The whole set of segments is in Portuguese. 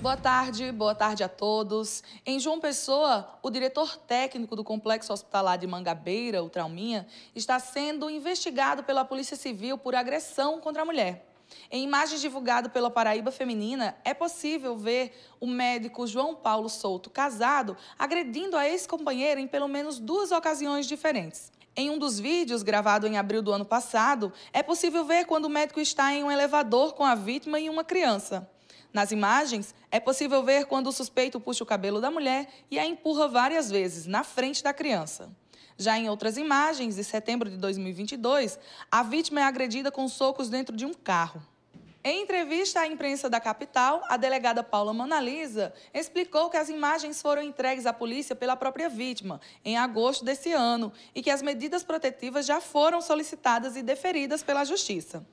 Boa tarde, boa tarde a todos. Em João Pessoa, o diretor técnico do Complexo Hospitalar de Mangabeira, o Trauminha, está sendo investigado pela Polícia Civil por agressão contra a mulher. Em imagens divulgadas pela Paraíba Feminina, é possível ver o médico João Paulo Souto, casado, agredindo a ex-companheira em pelo menos duas ocasiões diferentes. Em um dos vídeos, gravado em abril do ano passado, é possível ver quando o médico está em um elevador com a vítima e uma criança. Nas imagens, é possível ver quando o suspeito puxa o cabelo da mulher e a empurra várias vezes na frente da criança. Já em outras imagens, de setembro de 2022, a vítima é agredida com socos dentro de um carro. Em entrevista à imprensa da capital, a delegada Paula Monalisa explicou que as imagens foram entregues à polícia pela própria vítima em agosto desse ano e que as medidas protetivas já foram solicitadas e deferidas pela Justiça.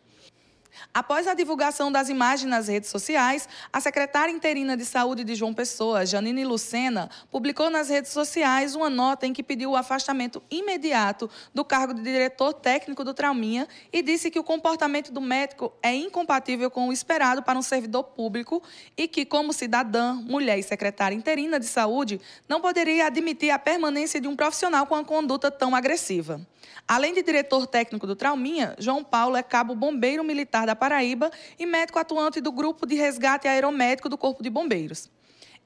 Após a divulgação das imagens nas redes sociais, a secretária interina de Saúde de João Pessoa, Janine Lucena, publicou nas redes sociais uma nota em que pediu o afastamento imediato do cargo de diretor técnico do Trauminha e disse que o comportamento do médico é incompatível com o esperado para um servidor público e que, como cidadã, mulher e secretária interina de saúde, não poderia admitir a permanência de um profissional com uma conduta tão agressiva. Além de diretor técnico do Trauminha, João Paulo é cabo bombeiro militar da Paraíba e médico atuante do Grupo de Resgate Aeromédico do Corpo de Bombeiros.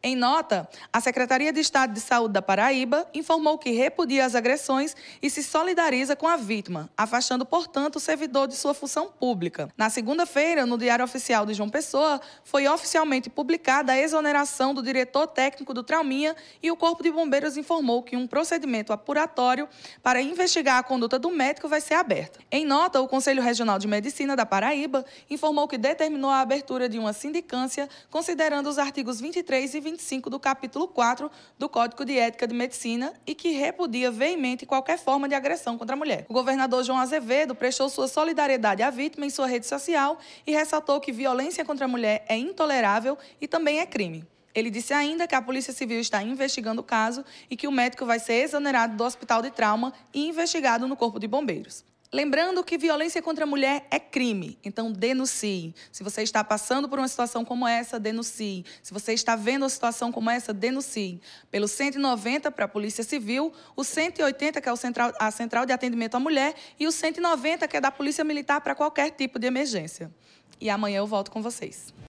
Em nota, a Secretaria de Estado de Saúde da Paraíba informou que repudia as agressões e se solidariza com a vítima, afastando, portanto, o servidor de sua função pública. Na segunda-feira, no Diário Oficial de João Pessoa, foi oficialmente publicada a exoneração do diretor técnico do Trauminha e o Corpo de Bombeiros informou que um procedimento apuratório para investigar a conduta do médico vai ser aberto. Em nota, o Conselho Regional de Medicina da Paraíba informou que determinou a abertura de uma sindicância considerando os artigos 23 e 24 25 do capítulo 4 do Código de Ética de Medicina e que repudia veemente qualquer forma de agressão contra a mulher. O governador João Azevedo prestou sua solidariedade à vítima em sua rede social e ressaltou que violência contra a mulher é intolerável e também é crime. Ele disse ainda que a Polícia Civil está investigando o caso e que o médico vai ser exonerado do hospital de trauma e investigado no Corpo de Bombeiros. Lembrando que violência contra a mulher é crime, então denuncie. Se você está passando por uma situação como essa, denuncie. Se você está vendo uma situação como essa, denuncie. Pelo 190 para a Polícia Civil, o 180 que é central, a Central de Atendimento à Mulher e o 190 que é da Polícia Militar para qualquer tipo de emergência. E amanhã eu volto com vocês.